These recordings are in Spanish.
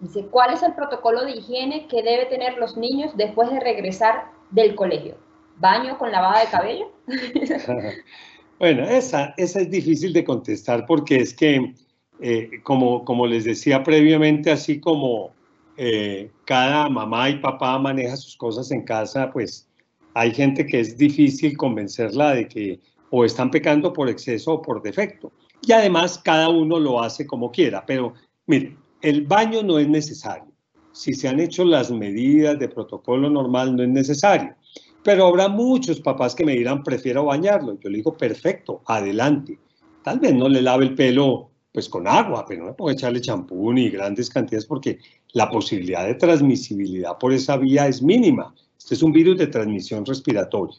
Dice, ¿cuál es el protocolo de higiene que debe tener los niños después de regresar del colegio? ¿Baño con lavada de cabello? bueno, esa, esa es difícil de contestar porque es que, eh, como, como les decía previamente, así como eh, cada mamá y papá maneja sus cosas en casa, pues hay gente que es difícil convencerla de que o están pecando por exceso o por defecto. Y además cada uno lo hace como quiera, pero miren, el baño no es necesario. Si se han hecho las medidas de protocolo normal, no es necesario. Pero habrá muchos papás que me dirán, prefiero bañarlo. Yo le digo, perfecto, adelante. Tal vez no le lave el pelo pues con agua, pero no puedo echarle champú ni grandes cantidades porque la posibilidad de transmisibilidad por esa vía es mínima. Este es un virus de transmisión respiratoria.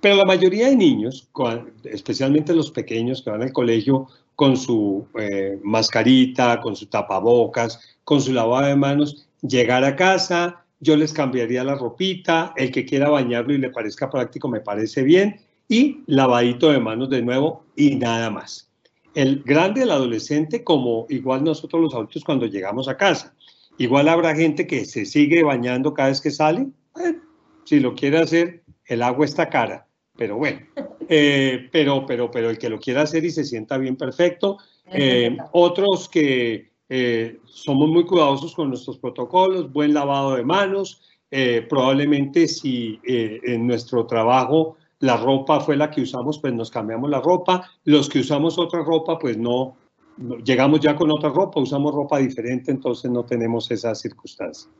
Pero la mayoría de niños, especialmente los pequeños que van al colegio con su eh, mascarita, con su tapabocas, con su lavado de manos, llegar a casa, yo les cambiaría la ropita, el que quiera bañarlo y le parezca práctico me parece bien, y lavadito de manos de nuevo y nada más. El grande, el adolescente, como igual nosotros los adultos cuando llegamos a casa. Igual habrá gente que se sigue bañando cada vez que sale. si lo quiere hacer, el agua está cara pero bueno, eh, pero, pero, pero el que lo quiera hacer y se sienta bien, perfecto. Eh, otros que eh, somos muy cuidadosos con nuestros protocolos, buen lavado de manos, probablemente si en nuestro trabajo la ropa fue la que usamos, pues nos cambiamos la ropa, los que usamos otra ropa, pues no, llegamos ya con otra ropa, usamos ropa diferente, entonces no tenemos esa circunstancia.